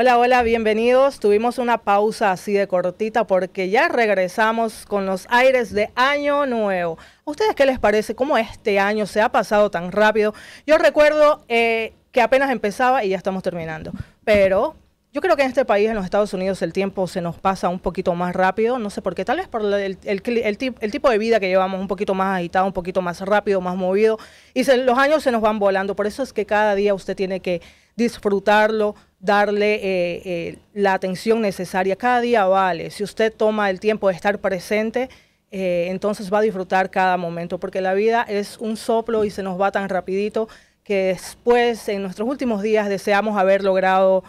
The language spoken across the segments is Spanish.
Hola, hola, bienvenidos. Tuvimos una pausa así de cortita porque ya regresamos con los aires de Año Nuevo. ¿A ustedes qué les parece? ¿Cómo este año se ha pasado tan rápido? Yo recuerdo eh, que apenas empezaba y ya estamos terminando. Pero yo creo que en este país, en los Estados Unidos, el tiempo se nos pasa un poquito más rápido. No sé por qué, tal vez por el, el, tipo de vida que llevamos, un poquito más agitado, un poquito más rápido, más movido. Y los años se nos van volando. Por eso es que cada día usted tiene que disfrutarlo, darle eh, eh, la atención necesaria. Cada día vale. Si usted toma el tiempo de estar presente, eh, entonces va a disfrutar cada momento, porque la vida es un soplo y se nos va tan rapidito que después, en nuestros últimos días, deseamos haber logrado,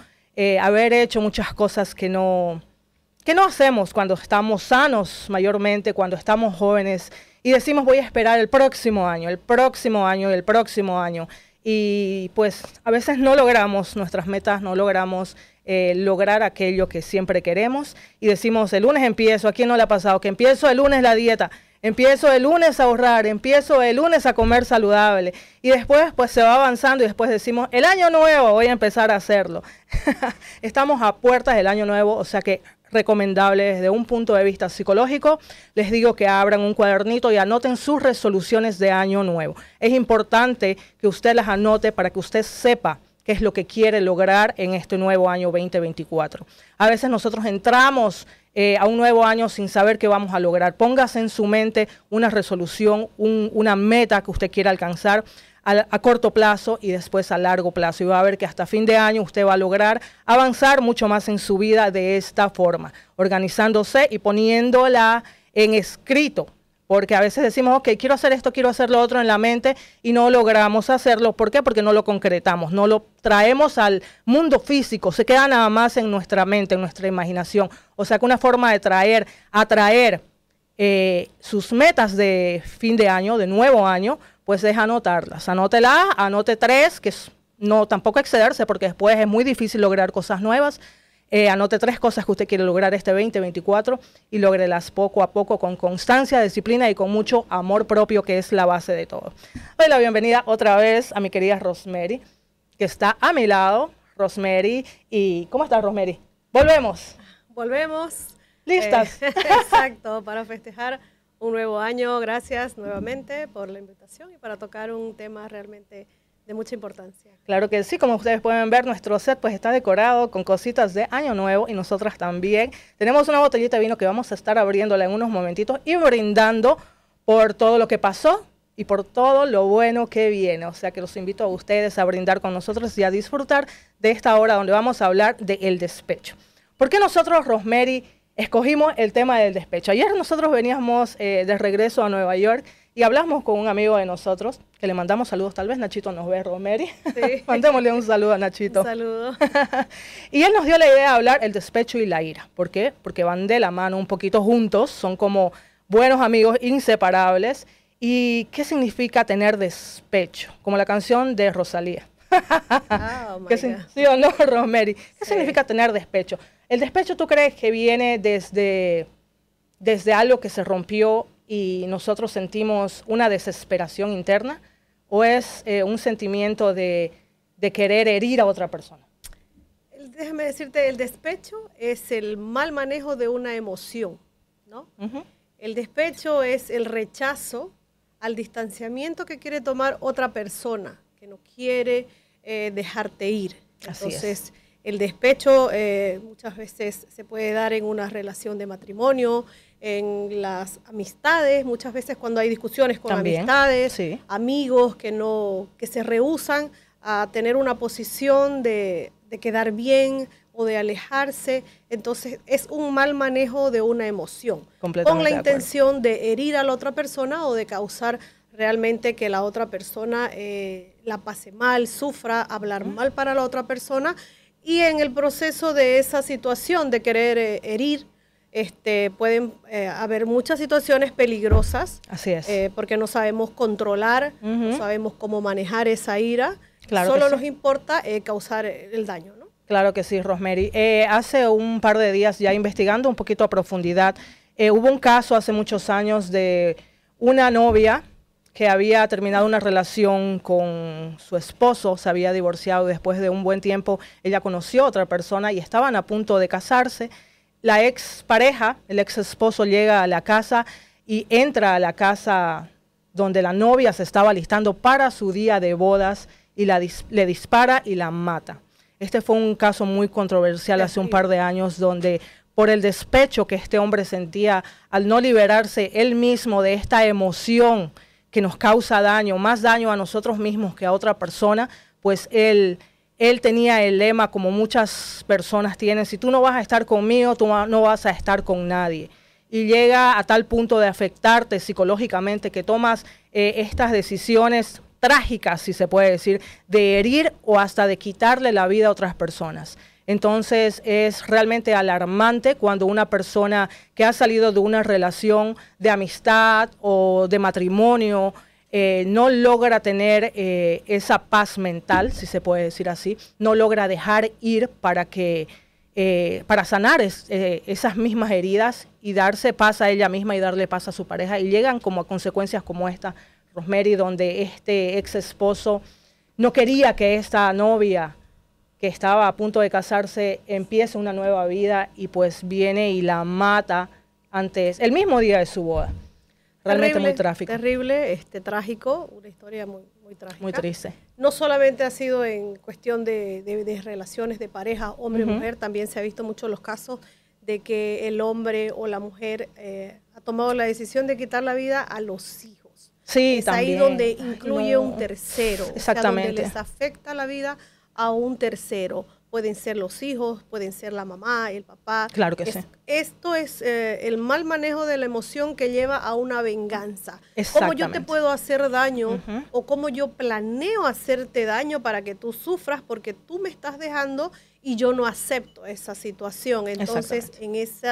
haber hecho muchas cosas que no, que no hacemos cuando estamos sanos, mayormente cuando estamos jóvenes, y decimos voy a esperar el próximo año, el próximo año, el próximo año y pues a veces no logramos nuestras metas, no logramos eh, lograr aquello que siempre queremos y decimos el lunes empiezo, ¿a quién no le ha pasado? Que empiezo el lunes la dieta, empiezo el lunes a ahorrar, empiezo el lunes a comer saludable y después pues se va avanzando y después decimos el año nuevo voy a empezar a hacerlo. Estamos a puertas del año nuevo, o sea que recomendable desde un punto de vista psicológico. Les digo que abran un cuadernito y anoten sus resoluciones de año nuevo. Es importante que usted las anote para que usted sepa qué es lo que quiere lograr en este nuevo año 2024. A veces nosotros entramos eh, a un nuevo año sin saber qué vamos a lograr. Póngase en su mente una resolución, una meta que usted quiera alcanzar a, corto plazo y después a largo plazo. Y va a ver que hasta fin de año usted va a lograr avanzar mucho más en su vida de esta forma, organizándose y poniéndola en escrito. Porque a veces decimos, ok, quiero hacer esto, quiero hacer lo otro en la mente y no logramos hacerlo. ¿Por qué? Porque no lo concretamos, no lo traemos al mundo físico, se queda nada más en nuestra mente, en nuestra imaginación. O sea que una forma de traer, atraer eh, sus metas de fin de año, de nuevo año, pues es anotarlas. Anótela, anote tres, que no tampoco excederse porque después es muy difícil lograr cosas nuevas. Eh, anote tres cosas que usted quiere lograr este 2024 y logrelas poco a poco con constancia, disciplina y con mucho amor propio, que es la base de todo. Doy la bienvenida otra vez a mi querida Rosemary, que está a mi lado. Rosemary, ¿y cómo estás, Rosemary? Volvemos. Volvemos. ¿Listas? Eh, exacto, para festejar un nuevo año. Gracias nuevamente por la invitación y para tocar un tema realmente de mucha importancia. Claro que sí, como ustedes pueden ver, nuestro set pues está decorado con cositas de año nuevo y nosotras también. Tenemos una botellita de vino que vamos a estar abriéndola en unos momentitos y brindando por todo lo que pasó y por todo lo bueno que viene. O sea que los invito a ustedes a brindar con nosotros y a disfrutar de esta hora donde vamos a hablar el despecho. ¿Por qué nosotros, Rosemary, escogimos el tema del despecho. Ayer nosotros veníamos eh, de regreso a Nueva York y hablamos con un amigo de nosotros, que le mandamos saludos, tal vez Nachito nos ve, Romeri. Sí. Mandémosle un saludo a Nachito. Un saludo. y él nos dio la idea de hablar el despecho y la ira. ¿Por qué? Porque van de la mano un poquito juntos, son como buenos amigos inseparables. ¿Y qué significa tener despecho? Como la canción de Rosalía. Oh, ¿Sí o no, Rosemary? ¿Qué significa tener despecho? ¿El despecho tú crees que viene desde, desde algo que se rompió y nosotros sentimos una desesperación interna? ¿O es eh, un sentimiento de, querer herir a otra persona? Déjame decirte, el despecho es el mal manejo de una emoción, ¿no? El despecho es el rechazo al distanciamiento que quiere tomar otra persona, que no quiere eh, dejarte ir. Entonces, el despecho eh, muchas veces se puede dar en una relación de matrimonio, en las amistades, muchas veces cuando hay discusiones con amistades, amigos que no, que se rehusan a tener una posición de, quedar bien o de alejarse. Entonces es un mal manejo de una emoción, con la intención de herir a la otra persona o de causar realmente que la otra persona eh, la pase mal, sufra, hablar mal para la otra persona y en el proceso de esa situación de querer eh, herir, este, pueden eh, haber muchas situaciones peligrosas. Así es. Eh, porque no sabemos controlar, no sabemos cómo manejar esa ira. Claro Solo nos importa causar el daño, ¿no? Claro que sí, Rosemary. hace un par de días, ya investigando un poquito a profundidad, hubo un caso hace muchos años de una novia que había terminado una relación con su esposo, se había divorciado después de un buen tiempo, ella conoció a otra persona y estaban a punto de casarse. La ex pareja, el ex esposo llega a la casa y entra a la casa donde la novia se estaba listando para su día de bodas y le dispara y la mata. Este fue un caso muy controversial hace un par de años donde por el despecho que este hombre sentía al no liberarse él mismo de esta emoción que nos causa daño, más daño a nosotros mismos que a otra persona, pues él, él tenía el lema como muchas personas tienen, si tú no vas a estar conmigo, tú no vas a estar con nadie. Y llega a tal punto de afectarte psicológicamente que tomas eh, estas decisiones trágicas, si se puede decir, de herir o hasta de quitarle la vida a otras personas. Entonces es realmente alarmante cuando una persona que ha salido de una relación de amistad o de matrimonio eh, no logra tener eh, esa paz mental, si se puede decir así, no logra dejar ir para que eh, para sanar esas mismas heridas y darse paz a ella misma y darle paz a su pareja. Y llegan como a consecuencias como esta, Rosemary, donde este ex esposo no quería que esta novia que estaba a punto de casarse empieza una nueva vida y pues viene y la mata antes, el mismo día de su boda. Realmente muy trágico. Terrible, este, trágico, una historia muy, muy trágica. Muy triste. No solamente ha sido en cuestión de, relaciones de pareja, hombre y mujer, también se ha visto mucho los casos de que el hombre o la mujer eh, ha tomado la decisión de quitar la vida a los hijos. Sí, es ahí donde incluye un tercero. Exactamente. donde les afecta la vida a un tercero. Pueden ser los hijos, pueden ser la mamá, el papá. Claro que sí. Esto es eh, el mal manejo de la emoción que lleva a una venganza. Cómo yo te puedo hacer daño o cómo yo planeo hacerte daño para que tú sufras porque tú me estás dejando y yo no acepto esa situación. Entonces, en ese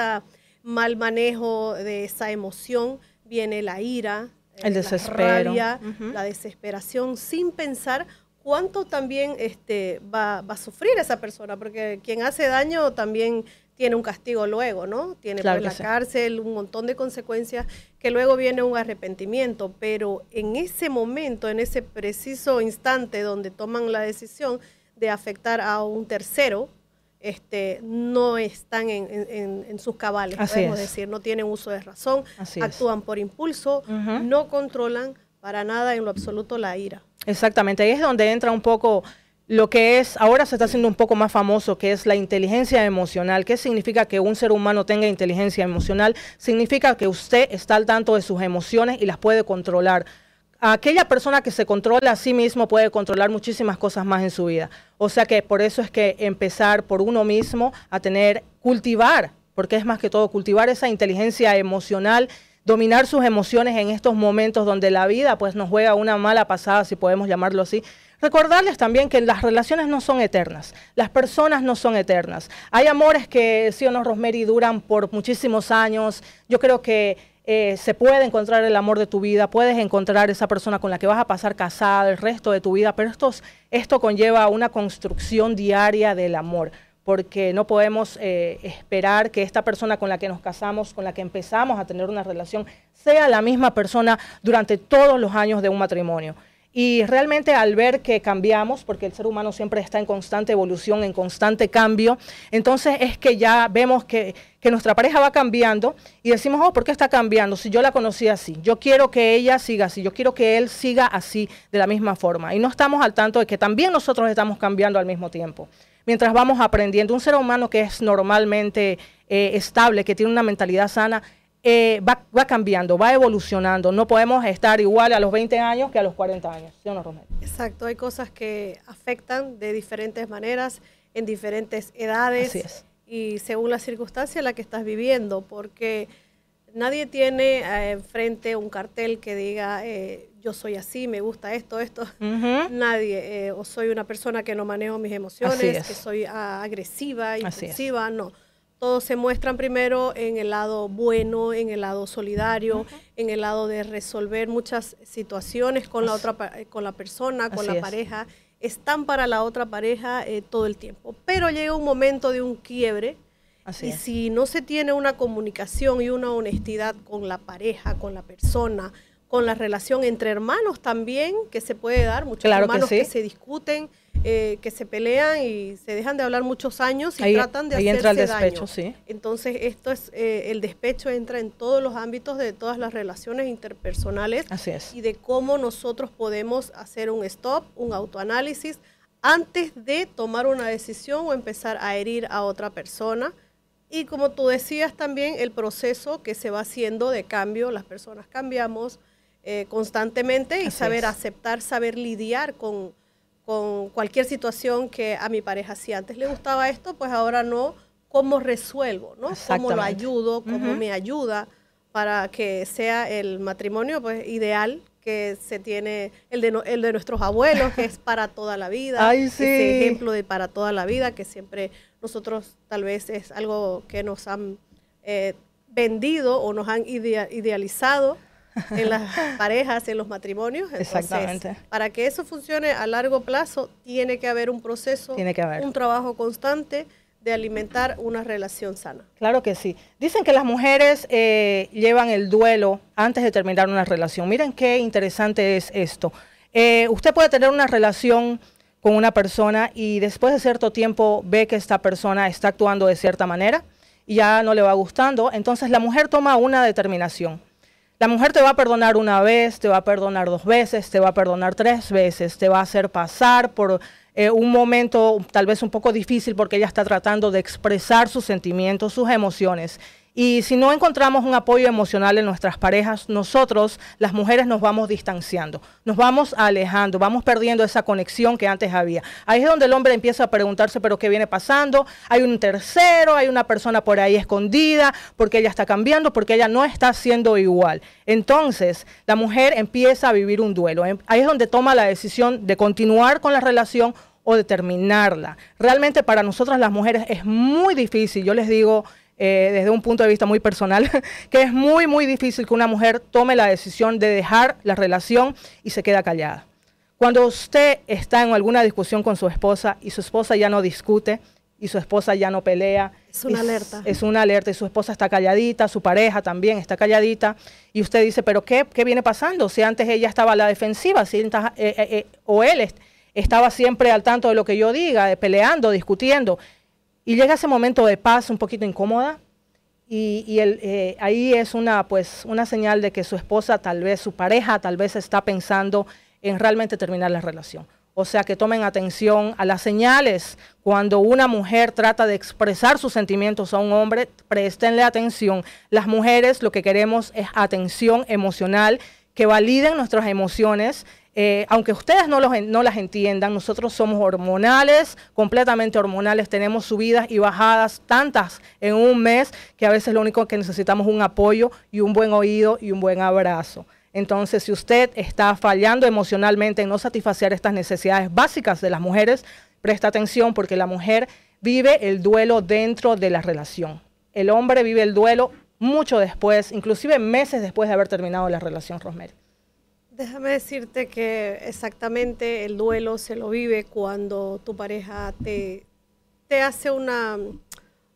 mal manejo de esa emoción viene la ira, el desespero, la, la desesperación, sin pensar cuánto también este, va, a sufrir esa persona, porque quien hace daño también tiene un castigo luego, ¿no? Tiene pues, la cárcel, un montón de consecuencias, que luego viene un arrepentimiento, pero en ese momento, en ese preciso instante donde toman la decisión de afectar a un tercero, este, no están en, sus cabales, podemos decir, no tienen uso de razón, actúan por impulso, no controlan para nada en lo absoluto la ira. Exactamente, ahí es donde entra un poco lo que es, ahora se está haciendo un poco más famoso, que es la inteligencia emocional. ¿Qué significa que un ser humano tenga inteligencia emocional? Significa que usted está al tanto de sus emociones y las puede controlar. Aquella persona que se controla a sí mismo puede controlar muchísimas cosas más en su vida. O sea que por eso es que empezar por uno mismo a tener, cultivar, porque es más que todo cultivar esa inteligencia emocional dominar sus emociones en estos momentos donde la vida pues nos juega una mala pasada, si podemos llamarlo así. Recordarles también que las relaciones no son eternas, las personas no son eternas. Hay amores que, sí o no, Rosemary, duran por muchísimos años. Yo creo que eh, se puede encontrar el amor de tu vida, puedes encontrar esa persona con la que vas a pasar casada el resto de tu vida, pero esto, esto conlleva una construcción diaria del amor porque no podemos eh, esperar que esta persona con la que nos casamos, con la que empezamos a tener una relación, sea la misma persona durante todos los años de un matrimonio. Y realmente al ver que cambiamos, porque el ser humano siempre está en constante evolución, en constante cambio, entonces es que ya vemos que, que, nuestra pareja va cambiando y decimos, oh, ¿por qué está cambiando? Si yo la conocí así, yo quiero que ella siga así, yo quiero que él siga así, de la misma forma. Y no estamos al tanto de que también nosotros estamos cambiando al mismo tiempo mientras vamos aprendiendo. Un ser humano que es normalmente eh, estable, que tiene una mentalidad sana, eh, va, cambiando, va evolucionando. No podemos estar igual a los 20 años que a los 40 años. ¿Sí o no, Romero? Exacto, hay cosas que afectan de diferentes maneras, en diferentes edades. Así es. Y según la circunstancia en la que estás viviendo, porque nadie tiene eh, enfrente un cartel que diga yo soy así, me gusta esto, esto. Nadie. Eh, o soy una persona que no manejo mis emociones, que soy ah, agresiva, impulsiva. No. Todos se muestran primero en el lado bueno, en el lado solidario, en el lado de resolver muchas situaciones con la otra con la persona, con la pareja. Están para la otra pareja eh, todo el tiempo. Pero llega un momento de un quiebre. Y si no se tiene una comunicación y una honestidad con la pareja, con la persona, con la relación entre hermanos también, que se puede dar, muchos hermanos que, se discuten, eh, que se pelean y se dejan de hablar muchos años y tratan de ahí entra el despecho, Sí. Entonces, esto es, eh, el despecho entra en todos los ámbitos de todas las relaciones interpersonales Así es. y de cómo nosotros podemos hacer un stop, un autoanálisis, antes de tomar una decisión o empezar a herir a otra persona. Y como tú decías también, el proceso que se va haciendo de cambio, las personas cambiamos, eh, constantemente y saber aceptar, saber lidiar con, con cualquier situación que a mi pareja si antes le gustaba esto, pues ahora no, cómo resuelvo, ¿no? Cómo lo ayudo, cómo me ayuda para que sea el matrimonio pues ideal que se tiene el de, el de nuestros abuelos, que es para toda la vida, Ay, ese ejemplo de para toda la vida, que siempre nosotros tal vez es algo que nos han eh, vendido o nos han idealizado en las parejas, en los matrimonios. Exactamente. Para que eso funcione a largo plazo, tiene que haber un proceso, tiene que haber. un trabajo constante de alimentar una relación sana. Claro que sí. Dicen que las mujeres eh, llevan el duelo antes de terminar una relación. Miren qué interesante es esto. Eh, usted puede tener una relación con una persona y después de cierto tiempo ve que esta persona está actuando de cierta manera y ya no le va gustando, entonces la mujer toma una determinación. La mujer te va a perdonar una vez, te va a perdonar dos veces, te va a perdonar tres veces, te va a hacer pasar por eh, un momento tal vez un poco difícil porque ella está tratando de expresar sus sentimientos, sus emociones. Y si no encontramos un apoyo emocional en nuestras parejas, nosotros, las mujeres, nos vamos distanciando, nos vamos alejando, vamos perdiendo esa conexión que antes había. Ahí es donde el hombre empieza a preguntarse, pero ¿qué viene pasando? Hay un tercero, hay una persona por ahí escondida, porque ella está cambiando, porque ella no está siendo igual. Entonces, la mujer empieza a vivir un duelo. Ahí es donde toma la decisión de continuar con la relación o de terminarla. Realmente para nosotras las mujeres es muy difícil, yo les digo, eh, desde un punto de vista muy personal, que es muy, muy difícil que una mujer tome la decisión de dejar la relación y se queda callada. Cuando usted está en alguna discusión con su esposa y su esposa ya no discute y su esposa ya no pelea. Es una alerta. Es una alerta y su esposa está calladita, su pareja también está calladita y usted dice, pero ¿qué, qué viene pasando? Si antes ella estaba a la defensiva, si eh, eh, o él estaba siempre al tanto de lo que yo diga, peleando, discutiendo. Y llega ese momento de paz un poquito incómoda y, eh, ahí es una, pues, una señal de que su esposa, tal vez su pareja, tal vez está pensando en realmente terminar la relación. O sea, que tomen atención a las señales. Cuando una mujer trata de expresar sus sentimientos a un hombre, préstenle atención. Las mujeres lo que queremos es atención emocional, que validen nuestras emociones, eh, aunque ustedes no, las entiendan, nosotros somos hormonales, completamente hormonales, tenemos subidas y bajadas tantas en un mes que a veces lo único que necesitamos es un apoyo y un buen oído y un buen abrazo. Entonces, si usted está fallando emocionalmente en no satisfacer estas necesidades básicas de las mujeres, presta atención porque la mujer vive el duelo dentro de la relación. El hombre vive el duelo mucho después, inclusive meses después de haber terminado la relación, Rosemary. Déjame decirte que exactamente el duelo se lo vive cuando tu pareja te, te hace una,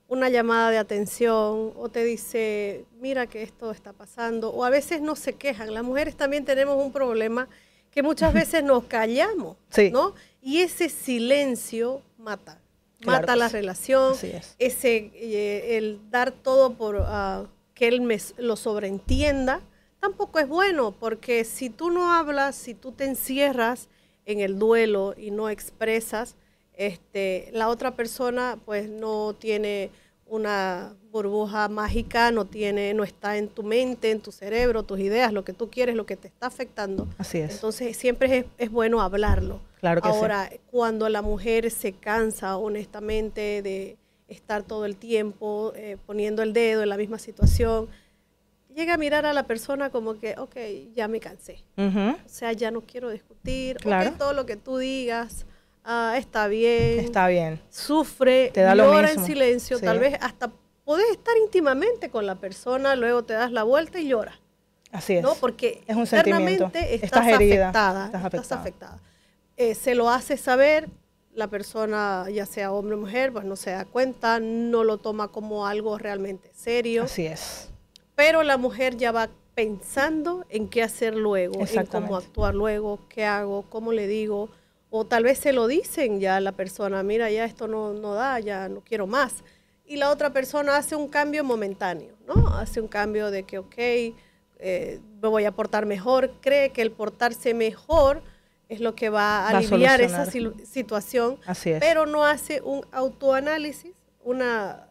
una llamada de atención o te dice, mira que esto está pasando, o a veces no se quejan. Las mujeres también tenemos un problema que muchas veces nos callamos, ¿no? Y ese silencio mata, mata la relación, ese, eh, el dar todo por uh, que él me, lo sobreentienda, tampoco es bueno, porque si tú no hablas, si tú te encierras en el duelo y no expresas, este, la otra persona pues no tiene una burbuja mágica, no tiene, no está en tu mente, en tu cerebro, tus ideas, lo que tú quieres, lo que te está afectando. Así es. Entonces siempre es, bueno hablarlo. Claro que Ahora, cuando la mujer se cansa honestamente de estar todo el tiempo eh, poniendo el dedo en la misma situación, llega a mirar a la persona como que, ok, ya me cansé. O sea, ya no quiero discutir. Claro. todo lo que tú digas ah, está bien. Está bien. Sufre, te da llora en silencio. Tal vez hasta puedes estar íntimamente con la persona, luego te das la vuelta y lloras. Así es. ¿no? Porque es un sentimiento. Estás, afectada. Estás afectada. Eh, se lo hace saber, la persona, ya sea hombre o mujer, pues no se da cuenta, no lo toma como algo realmente serio. Así es pero la mujer ya va pensando en qué hacer luego, en cómo actuar luego, qué hago, cómo le digo, o tal vez se lo dicen ya a la persona, mira, ya esto no, no da, ya no quiero más. Y la otra persona hace un cambio momentáneo, ¿no? Hace un cambio de que, ok, eh, me voy a portar mejor, cree que el portarse mejor es lo que va a aliviar esa situación, pero no hace un autoanálisis, una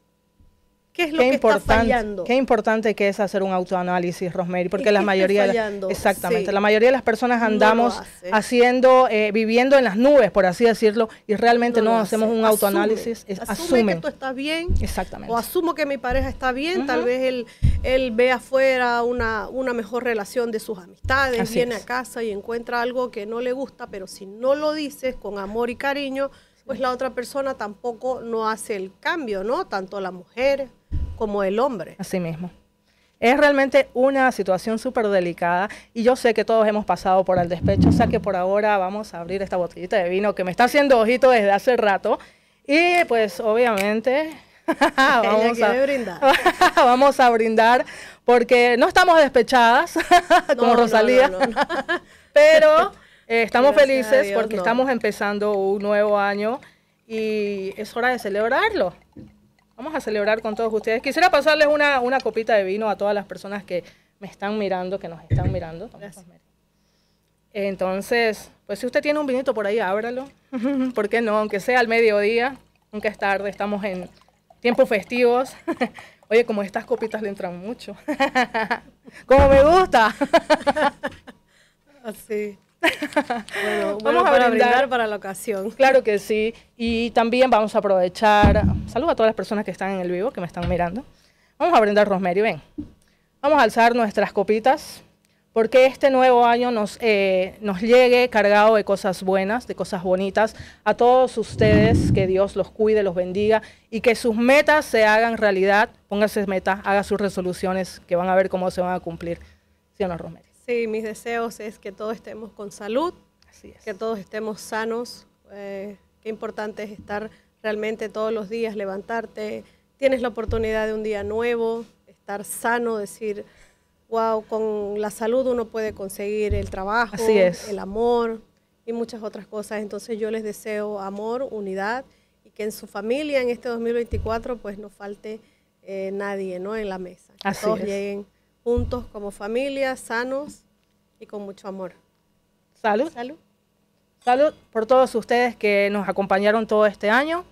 ¿Qué es lo que está fallando? Qué importante que es hacer un autoanálisis, Rosemary, porque la mayoría, exactamente, la mayoría de las personas andamos haciendo, eh, viviendo en las nubes, por así decirlo, y realmente no, hacemos un autoanálisis. Asume, que tú estás bien. Exactamente. O asumo que mi pareja está bien, tal vez él, él ve afuera una, una mejor relación de sus amistades, viene a casa y encuentra algo que no le gusta, pero si no lo dices con amor y cariño, pues la otra persona tampoco no hace el cambio, ¿no? Tanto la mujer como el hombre. Así mismo. Es realmente una situación súper delicada y yo sé que todos hemos pasado por el despecho, o sea que por ahora vamos a abrir esta botellita de vino que me está haciendo ojito desde hace rato y pues obviamente vamos, a, brindar. vamos a brindar porque no estamos despechadas como Rosalía, pero eh, estamos felices porque estamos empezando un nuevo año y es hora de celebrarlo. Vamos a celebrar con todos ustedes. Quisiera pasarles una, una copita de vino a todas las personas que me están mirando, que nos están mirando. Entonces, pues si usted tiene un vinito por ahí, ábralo. ¿Por qué no? Aunque sea al mediodía, aunque es tarde, estamos en tiempos festivos. Oye, como estas copitas le entran mucho. como me gusta. Así. Bueno, vamos a brindar, para la ocasión. Claro que sí. Y también vamos a aprovechar. Saludos a todas las personas que están en el vivo, que me están mirando. Vamos a brindar, Rosemary, ven. Vamos a alzar nuestras copitas porque este nuevo año nos, eh, nos llegue cargado de cosas buenas, de cosas bonitas. A todos ustedes, que Dios los cuide, los bendiga y que sus metas se hagan realidad. Pónganse metas, haga sus resoluciones, que van a ver cómo se van a cumplir. ¿Sí o no, Rosemary? Sí, mis deseos es que todos estemos con salud, que todos estemos sanos. Eh, qué importante es estar realmente todos los días, levantarte. Tienes la oportunidad de un día nuevo, estar sano, decir, wow, con la salud uno puede conseguir el trabajo, el amor y muchas otras cosas. Entonces yo les deseo amor, unidad y que en su familia en este 2024 pues no falte eh, nadie ¿no? en la mesa. Que todos lleguen juntos como familia, sanos y con mucho amor. Salud. Salud. Salud por todos ustedes que nos acompañaron todo este año.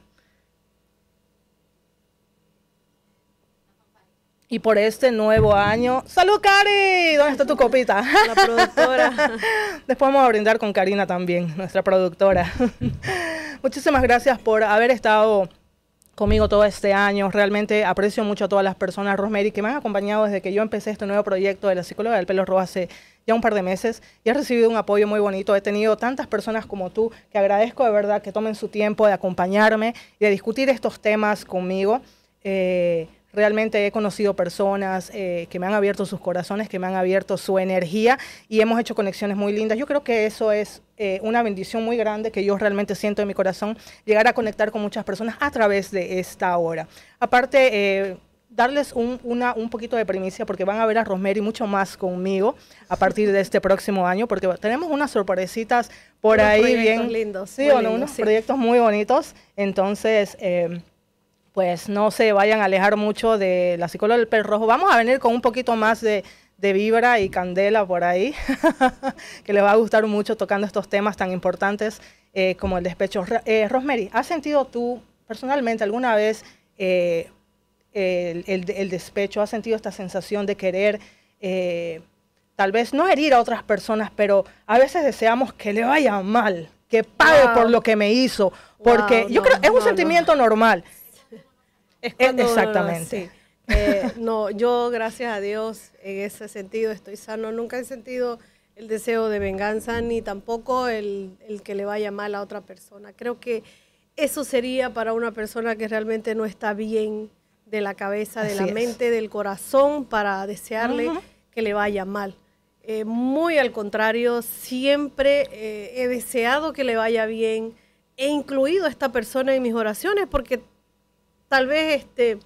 Y por este nuevo año. ¡Salud, Cari! ¿Dónde está tu copita? La productora. Después vamos a brindar con Karina también, nuestra productora. Muchísimas gracias por haber estado conmigo todo este año. Realmente aprecio mucho a todas las personas, Rosemary, que me han acompañado desde que yo empecé este nuevo proyecto de la psicóloga del pelo rojo hace ya un par de meses y he recibido un apoyo muy bonito. He tenido tantas personas como tú que agradezco de verdad que tomen su tiempo de acompañarme y de discutir estos temas conmigo. Eh, Realmente he conocido personas eh, que me han abierto sus corazones, que me han abierto su energía y hemos hecho conexiones muy lindas. Yo creo que eso es eh, una bendición muy grande que yo realmente siento en mi corazón, llegar a conectar con muchas personas a través de esta hora. Aparte, eh, darles un, una, un poquito de primicia porque van a ver a Rosemary mucho más conmigo a partir de este próximo año porque tenemos unas sorpresitas por ahí bien lindos, sí, o unos proyectos muy bonitos. Entonces, pues no se vayan a alejar mucho de la psicóloga del pelo rojo. Vamos a venir con un poquito más de, vibra y candela por ahí, que les va a gustar mucho tocando estos temas tan importantes eh, como el despecho. Eh, Rosemary, ¿has sentido tú personalmente alguna vez eh, el, despecho? ¿Has sentido esta sensación de querer tal vez no herir a otras personas, pero a veces deseamos que le vaya mal, que pague por lo que me hizo? Porque yo creo que es un sentimiento normal. Es e, Exactamente. Eh, no, yo gracias a Dios en ese sentido estoy sano. Nunca he sentido el deseo de venganza ni tampoco el, que le vaya mal a otra persona. Creo que eso sería para una persona que realmente no está bien de la cabeza, de la mente, del corazón para desearle que le vaya mal. Eh, muy al contrario, siempre eh, he deseado que le vaya bien. He incluido a esta persona en mis oraciones porque tal vez este,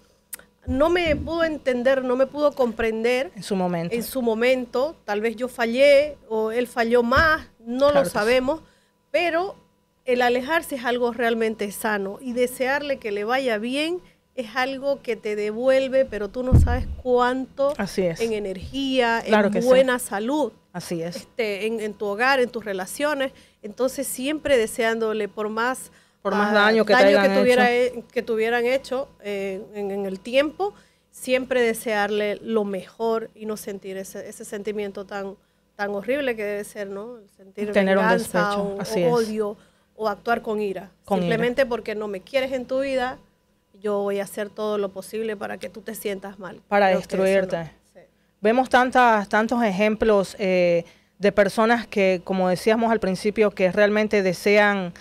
no me pudo entender, no me pudo comprender. En su momento. En su momento, tal vez yo fallé o él falló más, no lo sabemos, pero el alejarse es algo realmente sano y desearle que le vaya bien es algo que te devuelve, pero tú no sabes cuánto Así es. en energía, en buena salud. Así es. Este, en, tu hogar, en tus relaciones. Entonces, siempre deseándole por más, por más daño que, tuviera, que tuvieran hecho eh, en, el tiempo, siempre desearle lo mejor y no sentir ese, ese sentimiento tan, tan horrible que debe ser, ¿no? sentir Tener venganza un o, odio o actuar con ira. Simplemente porque no me quieres en tu vida yo voy a hacer todo lo posible para que tú te sientas mal. Para destruirte. Vemos tantas, tantos ejemplos eh, de personas que, como decíamos al principio, que realmente desean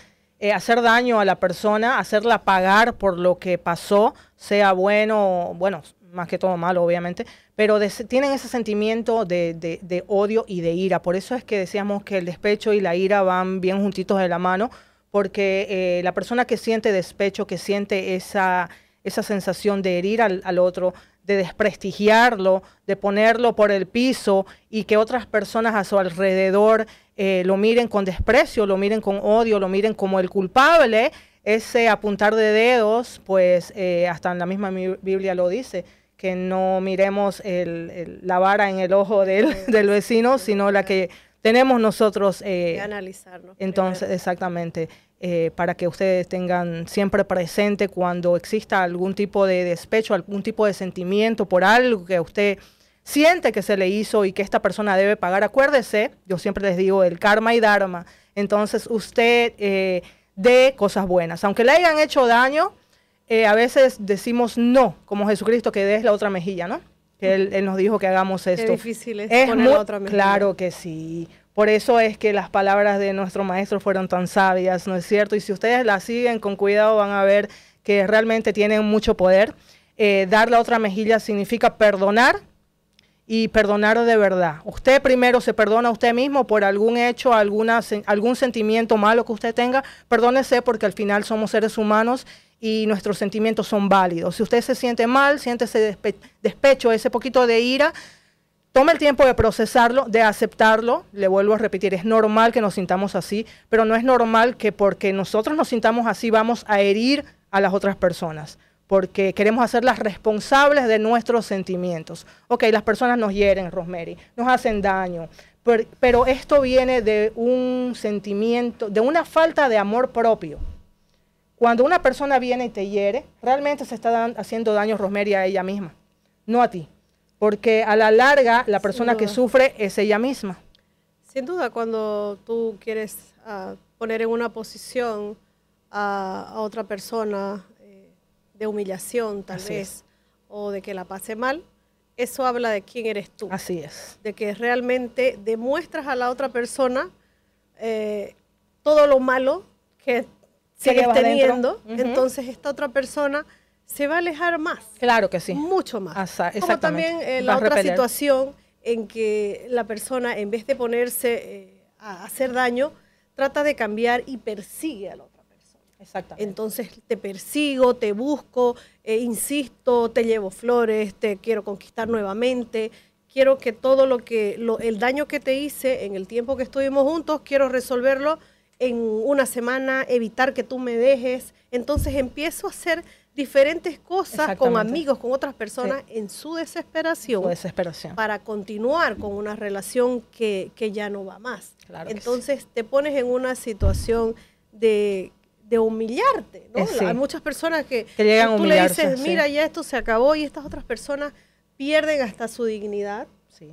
eh, hacer daño a la persona, hacerla pagar por lo que pasó, sea bueno, bueno, más que todo malo, obviamente, pero tienen ese sentimiento de, de, odio y de ira. Por eso es que decíamos que el despecho y la ira van bien juntitos de la mano, porque eh, la persona que siente despecho, que siente esa, esa sensación de herir al, otro, de desprestigiarlo, de ponerlo por el piso y que otras personas a su alrededor eh, lo miren con desprecio, lo miren con odio, lo miren como el culpable, ese apuntar de dedos, pues eh, hasta en la misma Biblia lo dice, que no miremos la vara en el ojo del, del vecino, sino la que tenemos nosotros... Eh, analizarnos. Entonces, exactamente, eh, para que ustedes tengan siempre presente cuando exista algún tipo de despecho, algún tipo de sentimiento por algo que usted siente que se le hizo y que esta persona debe pagar. Acuérdese, yo siempre les digo, el karma y dharma. Entonces, usted eh, dé cosas buenas. Aunque le hayan hecho daño, eh, a veces decimos no, como Jesucristo, que des la otra mejilla, ¿no? que él, nos dijo que hagamos esto. Qué difícil es, poner otra Claro que sí. Por eso es que las palabras de nuestro maestro fueron tan sabias, ¿no es cierto? Y si ustedes las siguen con cuidado van a ver que realmente tienen mucho poder. Eh, dar la otra mejilla significa perdonar y perdonar de verdad. Usted primero se perdona a usted mismo por algún hecho, alguna, algún sentimiento malo que usted tenga. Perdónese porque al final somos seres humanos y nuestros sentimientos son válidos. Si usted se siente mal, siente ese despecho, ese poquito de ira, tome el tiempo de procesarlo, de aceptarlo. Le vuelvo a repetir, es normal que nos sintamos así, pero no es normal que porque nosotros nos sintamos así vamos a herir a las otras personas, porque queremos hacerlas responsables de nuestros sentimientos. Ok, las personas nos hieren, Rosemary, nos hacen daño, pero, pero esto viene de un sentimiento, de una falta de amor propio cuando una persona viene y te hiere, realmente se está haciendo daño Rosemary a ella misma, no a ti. Porque a la larga la persona que sufre es ella misma. Sin duda, cuando tú quieres ah, poner en una posición a, otra persona eh, de humillación, tal vez, o de que la pase mal, eso habla de quién eres tú. Así es. De que realmente demuestras a la otra persona eh, todo lo malo que sigues teniendo, entonces esta otra persona se va a alejar más. Claro que sí. Mucho más. Asa, Como también eh, la otra situación en que la persona, en vez de ponerse eh, a hacer daño, trata de cambiar y persigue a la otra persona. Exactamente. Entonces te persigo, te busco, eh, insisto, te llevo flores, te quiero conquistar nuevamente. Quiero que todo lo que, lo, el daño que te hice en el tiempo que estuvimos juntos, quiero resolverlo en una semana, evitar que tú me dejes. Entonces empiezo a hacer diferentes cosas con amigos, con otras personas en su desesperación, desesperación, para continuar con una relación que, ya no va más. Entonces te pones en una situación de, humillarte. ¿no? Eh, Hay muchas personas que, llegan tú le dices, mira, ya esto se acabó y estas otras personas pierden hasta su dignidad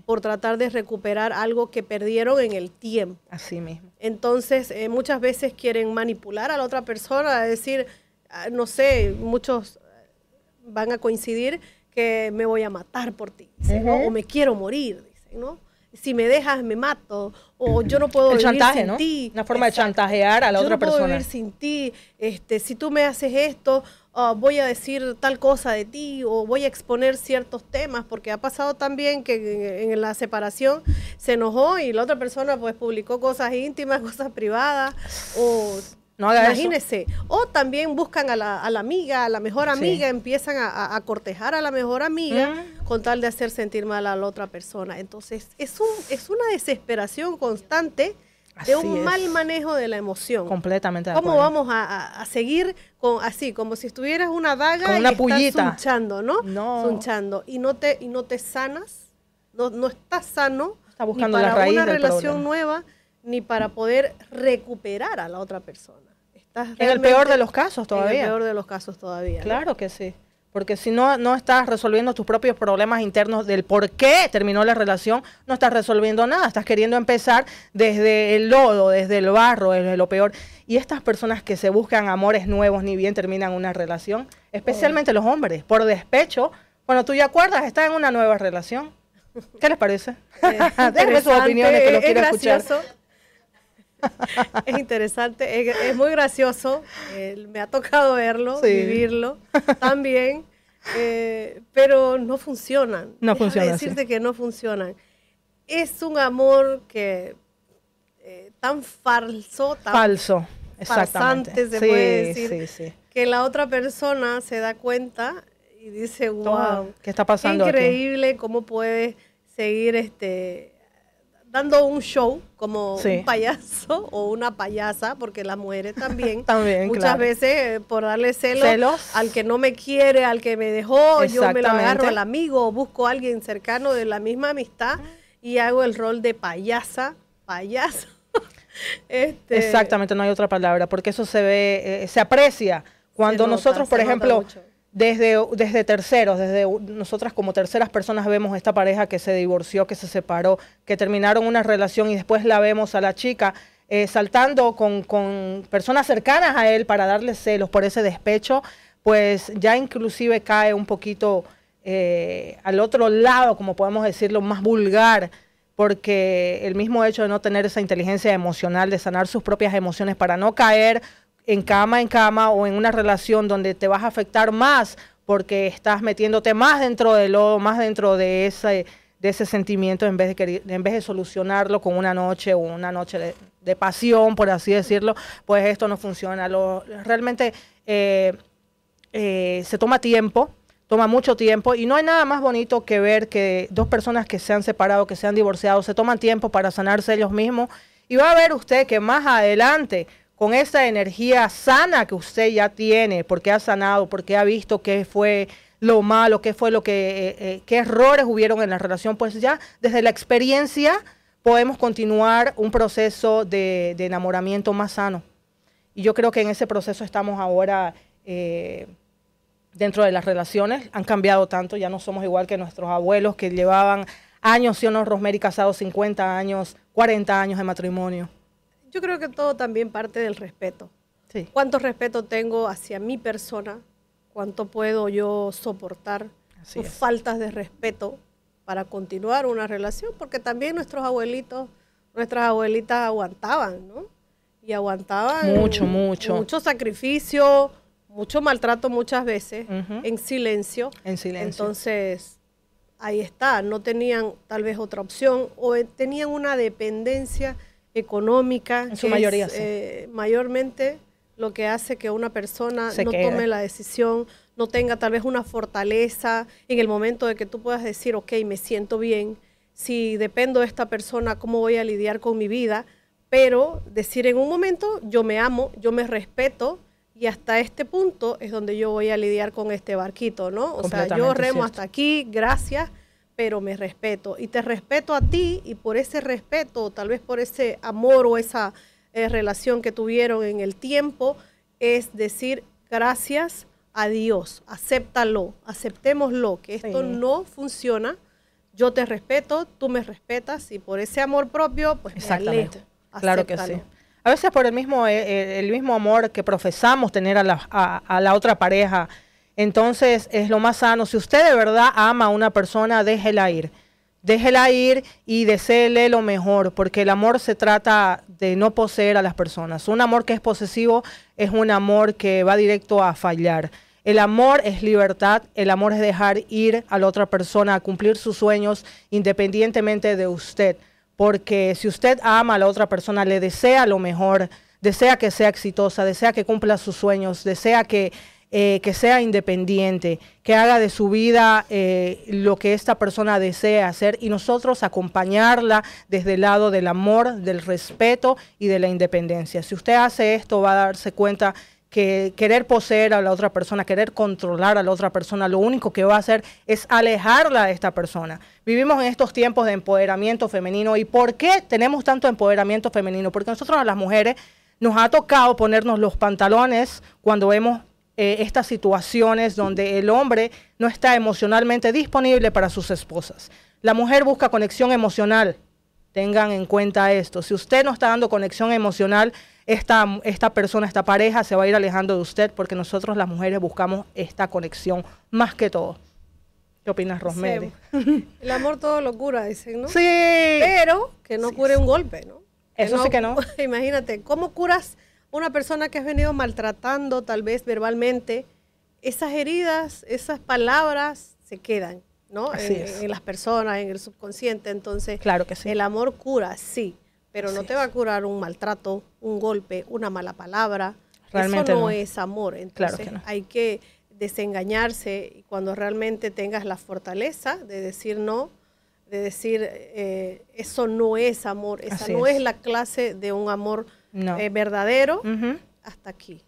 por tratar de recuperar algo que perdieron en el tiempo. Así mismo. Entonces, eh, muchas veces quieren manipular a la otra persona, decir, ah, no sé, muchos eh, van a coincidir que me voy a matar por ti, o me quiero morir, dicen, ¿no? Si me dejas, me mato, o yo no puedo vivir sin ti. Una forma de chantajear a la otra persona. Yo no puedo vivir sin ti, este, si tú me haces esto, Ah, voy a decir tal cosa de ti o voy a exponer ciertos temas, porque ha pasado también que en, la separación se enojó y la otra persona pues publicó cosas íntimas, cosas privadas o No haga Imagínese. O también buscan a la, amiga, a la mejor amiga, empiezan a, cortejar a la mejor amiga mm. con tal de hacer sentir mal a la otra persona. Entonces, es, un, es una desesperación constante de un mal manejo de la emoción. Completamente. ¿Cómo vamos a, seguir con así, como si estuvieras una daga y una pullita. estás sunchando, ¿no? No. Y no te, y no te sanas, no, no estás sano. Está buscando la raíz una relación nueva ni para poder recuperar a la otra persona. En el peor de los casos todavía. En el peor de los casos todavía. Claro que sí. Porque si no, no estás resolviendo tus propios problemas internos del por qué terminó la relación, no estás resolviendo nada. Estás queriendo empezar desde el lodo, desde el barro, desde lo peor. Y estas personas que se buscan amores nuevos ni bien terminan una relación, especialmente los hombres, por despecho, cuando tú ya acuerdas, estás en una nueva relación. ¿Qué les parece? Eh, Déjenme sus opiniones que lo quiero escuchar es interesante, es, muy gracioso. me ha tocado verlo, vivirlo también, eh, pero no funcionan. No funciona. decirte que no funcionan. Es un amor que eh, tan falso, tan falso, exactamente. se puede decir, que la otra persona se da cuenta y dice, wow, ¿qué está pasando? Increíble cómo puede seguir este dando un show como un payaso o una payasa, porque las mujeres también, también muchas veces eh, por darle celos, al que no me quiere, al que me dejó, yo me lo agarro al amigo o busco a alguien cercano de la misma amistad y hago el rol de payasa, payaso. este, Exactamente, no hay otra palabra, porque eso se ve, eh, se aprecia cuando nosotros, por ejemplo, desde, desde terceros, desde nosotras como terceras personas vemos esta pareja que se divorció, que se separó, que terminaron una relación y después la vemos a la chica eh, saltando con, con, personas cercanas a él para darle celos por ese despecho, pues ya inclusive cae un poquito eh, al otro lado, como podemos decirlo, más vulgar, porque el mismo hecho de no tener esa inteligencia emocional, de sanar sus propias emociones para no caer en cama en cama o en una relación donde te vas a afectar más porque estás metiéndote más dentro de lo, más dentro de ese, de ese sentimiento en vez de, en vez de solucionarlo con una noche o una noche de, pasión, por así decirlo, pues esto no funciona. Lo, realmente eh, eh, se toma tiempo, toma mucho tiempo y no hay nada más bonito que ver que dos personas que se han separado, que se han divorciado, se toman tiempo para sanarse ellos mismos y va a ver usted que más adelante con esa energía sana que usted ya tiene, porque ha sanado, porque ha visto qué fue lo malo, qué fue lo que, eh, eh, qué errores hubieron en la relación, pues ya desde la experiencia podemos continuar un proceso de, enamoramiento más sano. Y yo creo que en ese proceso estamos ahora eh, dentro de las relaciones. Han cambiado tanto, ya no somos igual que nuestros abuelos que llevaban años, si o no, Rosemary casados 50 años, 40 años de matrimonio. Yo creo que todo también parte del respeto. ¿Cuánto respeto tengo hacia mi persona? ¿Cuánto puedo yo soportar sus faltas de respeto para continuar una relación? Porque también nuestros abuelitos, nuestras abuelitas aguantaban, ¿no? Y aguantaban mucho, mucho. Mucho sacrificio, mucho maltrato muchas veces, en silencio. En silencio. Entonces, ahí está, no tenían tal vez otra opción o tenían una dependencia económica, en su mayoría, eh, mayormente lo que hace que una persona no tome la decisión, no tenga tal vez una fortaleza en el momento de que tú puedas decir, ok, me siento bien, si dependo de esta persona, ¿cómo voy a lidiar con mi vida? Pero decir en un momento, yo me amo, yo me respeto y hasta este punto es donde yo voy a lidiar con este barquito, ¿no? O sea, yo remo hasta aquí, gracias, pero me respeto. Y te respeto a ti y por ese respeto, tal vez por ese amor o esa eh, relación que tuvieron en el tiempo, es decir, gracias a Dios, acéptalo, aceptémoslo, que esto no funciona. Yo te respeto, tú me respetas y por ese amor propio, pues Exactamente. claro que sí. A veces por el mismo, eh, eh, el mismo amor que profesamos tener a la, a la otra pareja, entonces es lo más sano. Si usted de verdad ama a una persona, déjela ir. Déjela ir y deseele lo mejor, porque el amor se trata de no poseer a las personas. Un amor que es posesivo es un amor que va directo a fallar. El amor es libertad, el amor es dejar ir a la otra persona a cumplir sus sueños independientemente de usted. Porque si usted ama a la otra persona, le desea lo mejor, desea que sea exitosa, desea que cumpla sus sueños, desea que, eh, que sea independiente, que haga de su vida eh, lo que esta persona desea hacer y nosotros acompañarla desde el lado del amor, del respeto y de la independencia. Si usted hace esto, va a darse cuenta que querer poseer a la otra persona, querer controlar a la otra persona, lo único que va a hacer es alejarla de esta persona. Vivimos en estos tiempos de empoderamiento femenino. ¿Y por qué tenemos tanto empoderamiento femenino? Porque nosotros a las mujeres nos ha tocado ponernos los pantalones cuando vemos eh, estas situaciones donde el hombre no está emocionalmente disponible para sus esposas. La mujer busca conexión emocional. Tengan en cuenta esto. Si usted no está dando conexión emocional, esta, esta persona, esta pareja se va a ir alejando de usted porque nosotros las mujeres buscamos esta conexión más que todo. ¿Qué opinas, Rosemary? El amor todo lo cura, dicen, ¿no? Sí. Pero que no cure un golpe, ¿no? Eso sí que no. Imagínate, ¿cómo curas una persona que has venido maltratando, tal vez verbalmente? Esas heridas, esas palabras se quedan, ¿no? En, en, las personas, en el subconsciente. Entonces, claro que sí. el amor cura, sí pero no te va a curar un maltrato, un golpe, una mala palabra. Realmente Eso no, es amor. Entonces hay que desengañarse y cuando realmente tengas la fortaleza de decir no, de decir eh, eso no es amor, esa no es. la clase de un amor eh, verdadero, hasta aquí.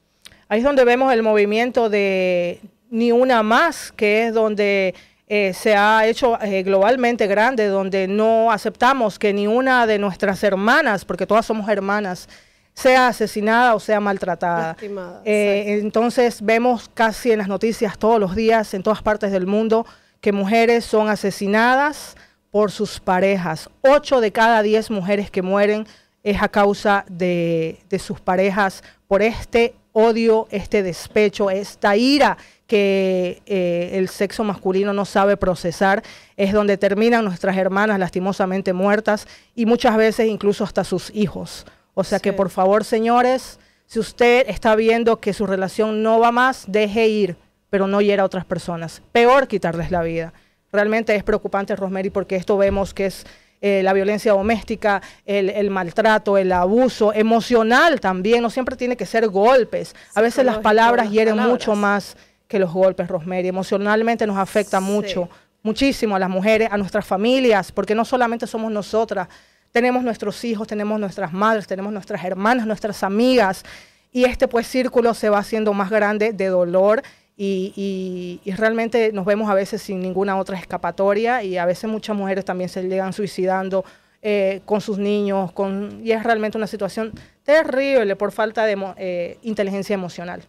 Ahí es donde vemos el movimiento de ni una más, que es donde eh, se ha hecho eh, globalmente grande, donde no aceptamos que ni una de nuestras hermanas, porque todas somos hermanas, sea asesinada o sea maltratada. Eh, entonces vemos casi en las noticias todos los días, en todas partes del mundo, que mujeres son asesinadas por sus parejas. Ocho de cada diez mujeres que mueren es a causa de, de sus parejas por este odio, este despecho, esta ira que eh, el sexo masculino no sabe procesar, es donde terminan nuestras hermanas lastimosamente muertas y muchas veces incluso hasta sus hijos. O sea que por favor, señores, si usted está viendo que su relación no va más, deje ir, pero no hiera a otras personas. Peor quitarles la vida. Realmente es preocupante, Rosemary, porque esto vemos que es eh, la violencia doméstica, el, maltrato, el abuso emocional también. No siempre tiene que ser golpes. A veces las palabras hieren mucho más que los golpes, Rosemary. Emocionalmente nos afecta mucho, muchísimo a las mujeres, a nuestras familias, porque no solamente somos nosotras, tenemos nuestros hijos, tenemos nuestras madres, tenemos nuestras hermanas, nuestras amigas, y este pues círculo se va haciendo más grande de dolor y, realmente nos vemos a veces sin ninguna otra escapatoria y a veces muchas mujeres también se llegan suicidando eh, con sus niños, con, y es realmente una situación terrible por falta de eh, inteligencia emocional.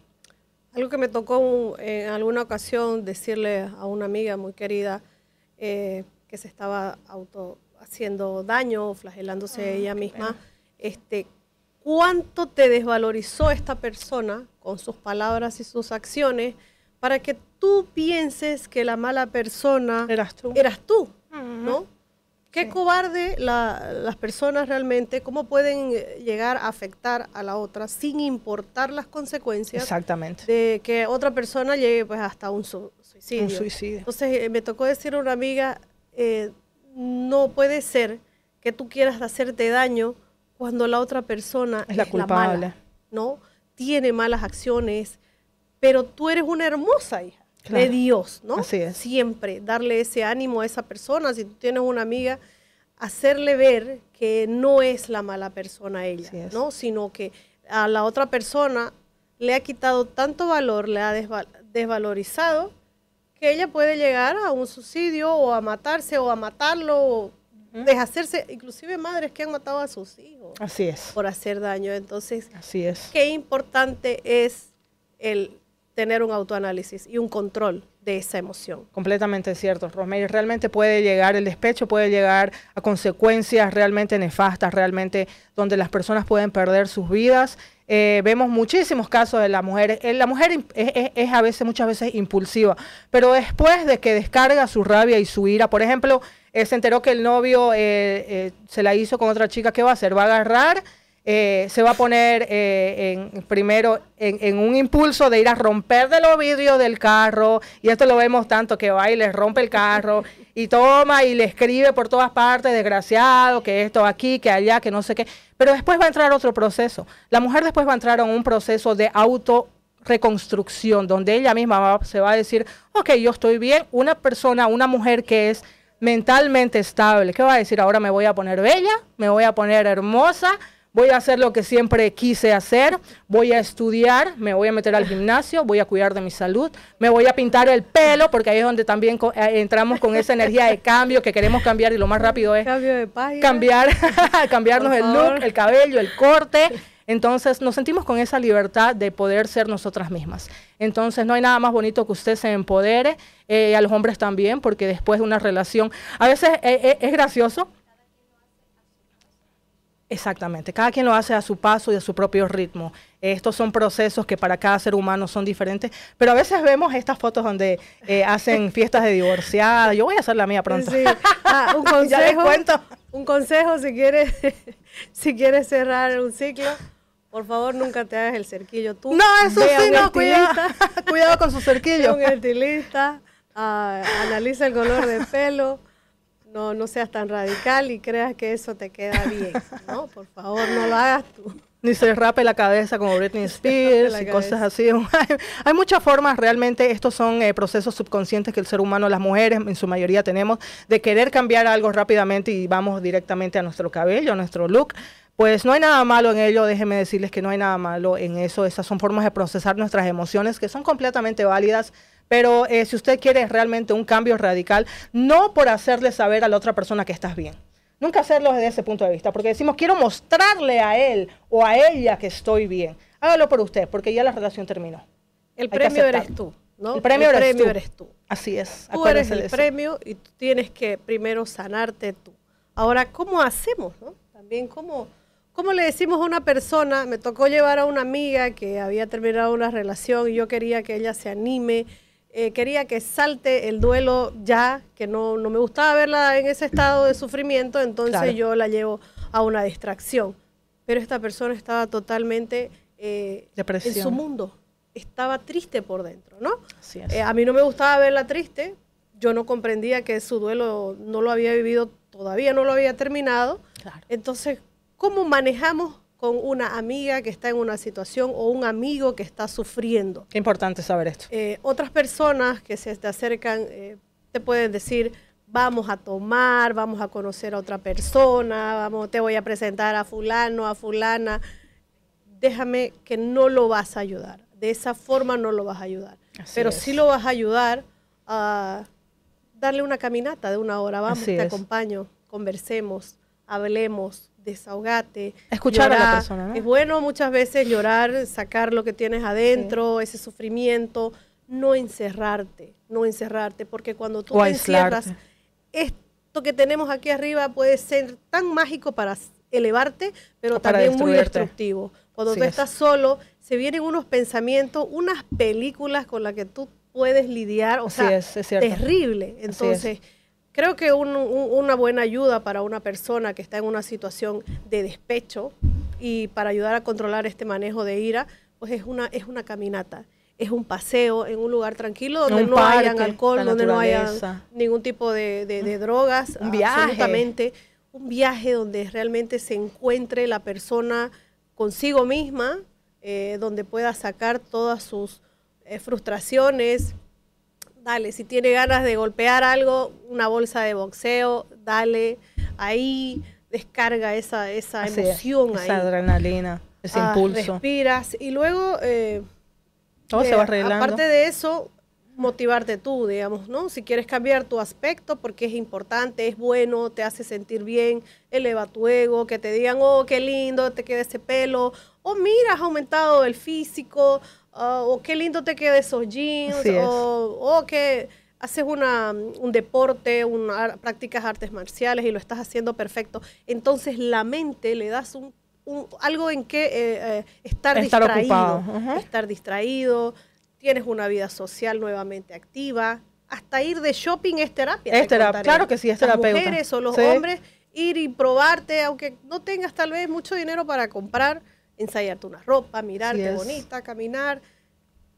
Algo que me tocó en alguna ocasión decirle a una amiga muy querida eh, que se estaba auto haciendo daño, flagelándose ah, ella misma, este, cuánto te desvalorizó esta persona con sus palabras y sus acciones para que tú pienses que la mala persona eras tú, eras tú ¿no? Qué cobarde las personas realmente, cómo pueden eh, llegar a afectar a la otra sin importar las consecuencias Exactamente. de que otra persona llegue pues hasta un suicidio. Un suicidio. Entonces eh, me tocó decir a una amiga, eh, no puede ser que tú quieras hacerte daño cuando la otra persona es la culpable, ¿no? Tiene malas acciones, pero tú eres una hermosa hija de Dios, ¿no? Así es. Siempre darle ese ánimo a esa persona. Si tú tienes una amiga, hacerle ver que no es la mala persona ella, ¿no? Sino que a la otra persona le ha quitado tanto valor, le ha desvalorizado, que ella puede llegar a un suicidio o a matarse o a matarlo o deshacerse, inclusive madres que han matado a sus hijos. Así es. Por hacer daño. Entonces, Así es. qué importante es el tener un autoanálisis y un control de esa emoción. Completamente cierto, Rosemary. Realmente puede llegar, el despecho puede llegar a consecuencias realmente nefastas, realmente donde las personas pueden perder sus vidas. Eh, vemos muchísimos casos de las mujeres. Eh, la mujer es, a veces, muchas veces impulsiva, pero después de que descarga su rabia y su ira, por ejemplo, eh, se enteró que el novio se la hizo con otra chica, ¿qué va a hacer? Va a agarrar eh, se va a poner eh, en, primero en, un impulso de ir a romper de los vidrios del carro, y esto lo vemos tanto que va y le rompe el carro, y toma y le escribe por todas partes, desgraciado, que esto aquí, que allá, que no sé qué, pero después va a entrar otro proceso. La mujer después va a entrar en un proceso de auto reconstrucción, donde ella misma se va a decir, ok, yo estoy bien, una persona, una mujer que es mentalmente estable, ¿qué va a decir? Ahora me voy a poner bella, me voy a poner hermosa, voy a hacer lo que siempre quise hacer, voy a estudiar, me voy a meter al gimnasio, voy a cuidar de mi salud, me voy a pintar el pelo, porque ahí es donde también eh, entramos con esa energía de cambio que queremos cambiar y lo más rápido es cambiar, cambiarnos el look, el cabello, el corte. Entonces nos sentimos con esa libertad de poder ser nosotras mismas. Entonces no hay nada más bonito que usted se empodere, eh, a los hombres también, porque después de una relación, a veces eh, es gracioso, Exactamente, cada quien lo hace a su paso y a su propio ritmo. Estos son procesos que para cada ser humano son diferentes, pero a veces vemos estas fotos donde eh, hacen fiestas de divorciada. Yo voy a hacer la mía pronto. Ah, un consejo, un consejo si quieres, si quieres cerrar un ciclo, por favor nunca te hagas el cerquillo tú. No, eso sí, no, cuidado, cuidado con su cerquillo. Un estilista, ah, analiza el color de pelo no, no seas tan radical y creas que eso te queda bien, ¿no? Por favor, no lo hagas tú. Ni se rape la cabeza como Britney Spears y cosas así. Hay muchas formas, realmente estos son eh, procesos subconscientes que el ser humano, las mujeres en su mayoría tenemos, de querer cambiar algo rápidamente y vamos directamente a nuestro cabello, a nuestro look. Pues no hay nada malo en ello, déjenme decirles que no hay nada malo en eso. Esas son formas de procesar nuestras emociones que son completamente válidas pero eh, si usted quiere realmente un cambio radical, no por hacerle saber a la otra persona que estás bien. Nunca hacerlo desde ese punto de vista, porque decimos, quiero mostrarle a él o a ella que estoy bien. Hágalo por usted, porque ya la relación terminó. El premio eres tú, ¿no? El premio, eres, tú. Así es. Tú eres el premio y tú tienes que primero sanarte tú. Ahora, ¿cómo hacemos, no? También, ¿cómo, ¿cómo le decimos a una persona? Me tocó llevar a una amiga que había terminado una relación y yo quería que ella se anime eh, quería que salte el duelo ya, que no, no, me gustaba verla en ese estado de sufrimiento, entonces yo la llevo a una distracción. Pero esta persona estaba totalmente eh, en su mundo, estaba triste por dentro, ¿no? Eh, a mí no me gustaba verla triste, yo no comprendía que su duelo no lo había vivido, todavía no lo había terminado. Entonces, ¿cómo manejamos con una amiga que está en una situación o un amigo que está sufriendo. Qué importante saber esto. Eh, otras personas que se te acercan eh, te pueden decir, vamos a tomar, vamos a conocer a otra persona, vamos, te voy a presentar a fulano, a fulana. Déjame que no lo vas a ayudar. De esa forma no lo vas a ayudar. Pero sí lo vas a ayudar a darle una caminata de una hora. Vamos, te acompaño, conversemos, hablemos, desahogate. Escuchar a la persona. Es bueno muchas veces llorar, sacar lo que tienes adentro, ese sufrimiento, no encerrarte, no encerrarte, porque cuando tú te encierras, esto que tenemos aquí arriba puede ser tan mágico para elevarte, pero también muy destructivo. Cuando tú estás solo, se vienen unos pensamientos, unas películas con las que tú puedes lidiar, o sea, es, terrible. Entonces, Creo que una buena ayuda para una persona que está en una situación de despecho y para ayudar a controlar este manejo de ira, pues es una, es una caminata, es un paseo en un lugar tranquilo donde no haya alcohol, donde no haya ningún tipo de, drogas, un viaje. absolutamente. Un viaje donde realmente se encuentre la persona consigo misma, eh, donde pueda sacar todas sus eh, frustraciones, dale, si tiene ganas de golpear algo, una bolsa de boxeo, dale, ahí descarga esa, esa emoción esa adrenalina, ese ah, impulso. Respiras y luego... Eh, Todo se va arreglando. Aparte de eso, motivarte tú, digamos, ¿no? Si quieres cambiar tu aspecto porque es importante, es bueno, te hace sentir bien, eleva tu ego, que te digan, oh, qué lindo, te queda ese pelo, o mira, has aumentado el físico, Ah, o qué lindo te queda esos jeans, o, que haces una, un deporte, una, practicas artes marciales y lo estás haciendo perfecto. Entonces la mente le das un, algo en que eh, eh, estar, distraído, estar distraído, tienes una vida social nuevamente activa, hasta ir de shopping es terapia. Es terapia, claro que sí, es terapeuta. Las mujeres o los hombres ir y probarte, aunque no tengas tal vez mucho dinero para comprar, ensayarte una ropa, mirarte bonita, caminar.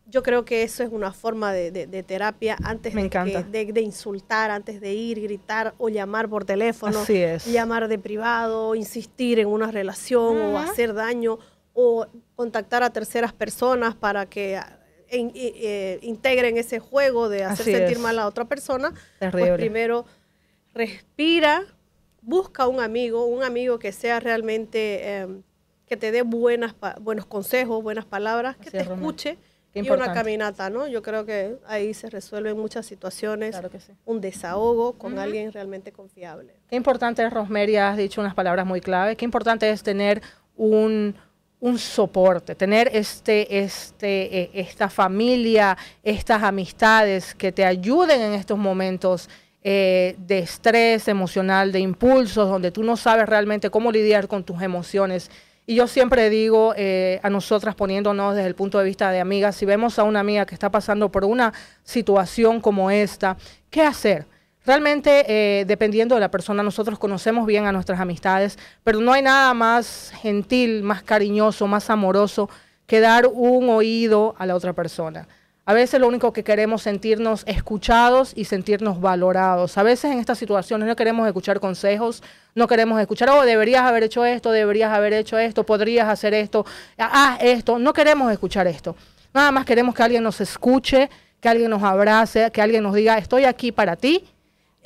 Yo creo que eso es una forma de, terapia antes de, de, insultar, antes de ir, gritar o llamar por teléfono, llamar de privado, insistir en una relación o hacer daño o contactar a terceras personas para que eh, integren ese juego de hacer sentir mal a otra persona, pues primero respira, busca un amigo, un amigo que sea realmente, em, que te dé buenas, buenos consejos, buenas palabras, que te escuche. y una caminata, ¿no? Yo creo que ahí se resuelven muchas situaciones, un desahogo con alguien realmente confiable. Qué importante es, Rosemary, has dicho unas palabras muy clave, qué importante es tener un, un soporte, tener este, este, eh, esta familia, estas amistades que te ayuden en estos momentos eh, de estrés emocional, de impulsos, donde tú no sabes realmente cómo lidiar con tus emociones. Y yo siempre digo eh, a nosotras poniéndonos desde el punto de vista de amigas, si vemos a una amiga que está pasando por una situación como esta, ¿qué hacer? Realmente, eh, dependiendo de la persona, nosotros conocemos bien a nuestras amistades, pero no hay nada más gentil, más cariñoso, más amoroso que dar un oído a la otra persona. A veces lo único que queremos sentirnos escuchados y sentirnos valorados. A veces en estas situaciones no queremos escuchar consejos, no queremos escuchar, oh, deberías haber hecho esto, deberías haber hecho esto, podrías hacer esto, ah, esto. No queremos escuchar esto. Nada más queremos que alguien nos escuche, que alguien nos abrace, que alguien nos diga, estoy aquí para ti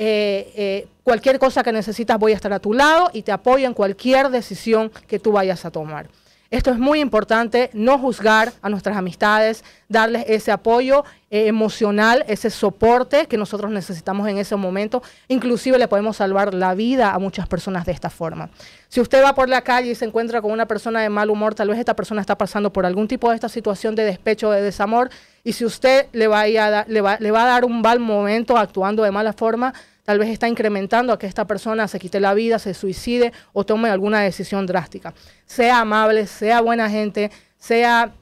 eh, eh, cualquier cosa que necesitas voy a estar a tu lado y te apoyo en cualquier decisión que tú vayas a tomar. Esto es muy importante, no juzgar a nuestras amistades, darles ese apoyo eh, emocional, ese soporte que nosotros necesitamos en ese momento. Inclusive le podemos salvar la vida a muchas personas de esta forma. Si usted va por la calle y se encuentra con una persona de mal humor, tal vez esta persona está pasando por algún tipo de esta situación de despecho, de desamor, y si usted le va a, le va a dar un mal momento actuando de mala forma, tal vez está incrementando a que esta persona se quite la vida, se suicide o tome alguna decisión drástica. Sea amable, sea buena gente, sea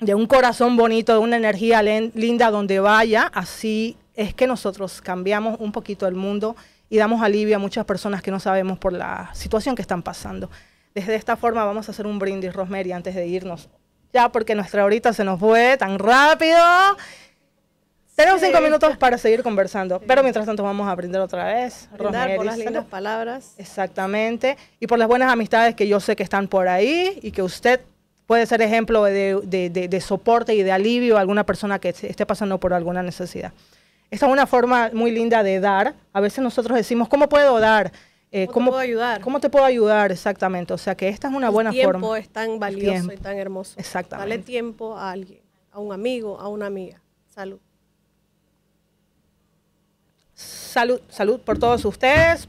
de un corazón bonito, de una energía linda donde vaya, así es que nosotros cambiamos un poquito el mundo y damos alivio a muchas personas que no sabemos por la situación que están pasando. Desde esta forma vamos a hacer un brindis, Rosemary, antes de irnos. Ya, porque nuestra horita se nos fue tan rápido. Tenemos cinco minutos para seguir conversando, pero mientras tanto vamos a aprender otra vez. Brindar por las lindas palabras. Exactamente. Y por las buenas amistades que yo sé que están por ahí y que usted puede ser ejemplo de, soporte y de alivio a alguna persona que esté pasando por alguna necesidad. Esta es una forma muy linda de dar. A veces nosotros decimos, ¿cómo puedo dar? Eh, ¿Cómo, te puedo ayudar? ¿Cómo te puedo ayudar? Exactamente. O sea que esta es una buena forma. El tiempo es tan valioso y tan hermoso. Exactamente. Dale tiempo a alguien, a un amigo, a una amiga. Salud. Salud, salud por todos ustedes,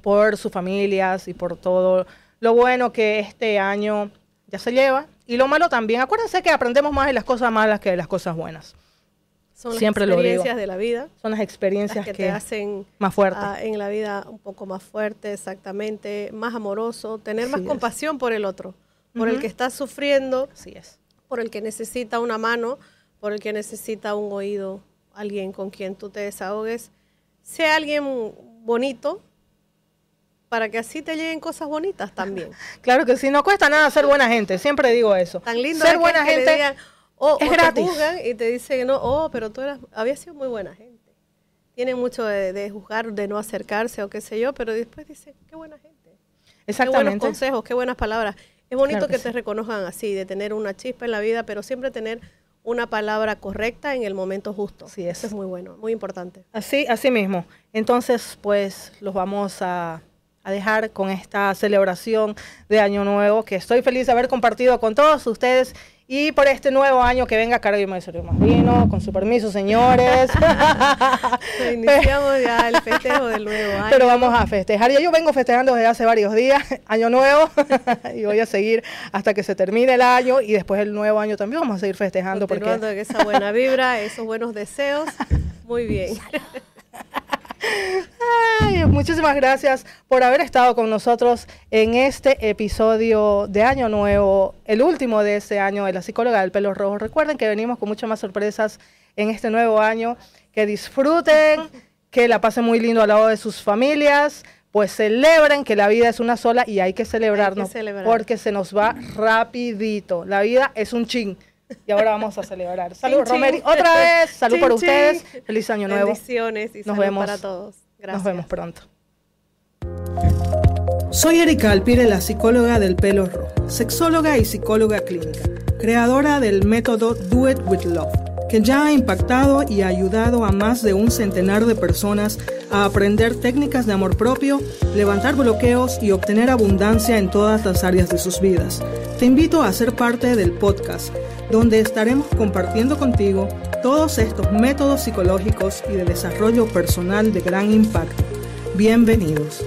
por sus familias y por todo lo bueno que este año ya se lleva. Y lo malo también. Acuérdense que aprendemos más de las cosas malas que de las cosas buenas. Son las experiencias de la vida. Son las experiencias que, te hacen más fuerte. en la vida un poco más fuerte, exactamente, más amoroso, tener más compasión por el otro, por el que está sufriendo, Así es. por el que necesita una mano, por el que necesita un oído, alguien con quien tú te desahogues sea alguien bonito, para que así te lleguen cosas bonitas también. claro que sí, no cuesta nada ser buena gente, siempre digo eso. Tan lindo ser buena gente oh, es gratis. Te y te dicen, no, oh, pero tú eras, habías sido muy buena gente. Tienen mucho de, juzgar, de no acercarse o qué sé yo, pero después dicen, qué buena gente. Exactamente. Qué buenos consejos, qué buenas palabras. Es bonito que, te reconozcan así, de tener una chispa en la vida, pero siempre tener una palabra correcta en el momento justo. Sí, eso es muy bueno, muy importante. Así, así mismo. Entonces, pues los vamos a, a, dejar con esta celebración de Año Nuevo, que estoy feliz de haber compartido con todos ustedes y por este nuevo año que venga cargo y más vino, con su permiso, señores. Iniciamos ya el festejo del nuevo año. Pero vamos a festejar. Ya yo vengo festejando desde hace varios días, año nuevo, y voy a seguir hasta que se termine el año y después el nuevo año también vamos a seguir festejando. Continuando porque... esa buena vibra, esos buenos deseos. Muy bien. Muchísimas gracias por haber estado con nosotros en este episodio de Año Nuevo, el último de este año de la psicóloga del pelo rojo. Recuerden que venimos con muchas más sorpresas en este nuevo año. Que disfruten, que la pasen muy lindo al lado de sus familias. pues celebren que la vida es una sola y hay que celebrarnos porque se nos va rapidito. La vida es un ching. Y ahora vamos a celebrar. Salud, Romeri. Otra vez, salud por ustedes. Feliz año nuevo. Bendiciones y nos vemos para todos. Gracias. Nos vemos pronto. Soy Erika Alpire, la psicóloga del pelo rojo, sexóloga y psicóloga clínica, creadora del método Do It With Love, que ya ha impactado y ayudado a más de un centenar de personas a aprender técnicas de amor propio, levantar bloqueos y obtener abundancia en todas las áreas de sus vidas. Te invito a ser parte del podcast, donde estaremos compartiendo contigo todos estos métodos psicológicos y de desarrollo personal de gran impacto. Bienvenidos.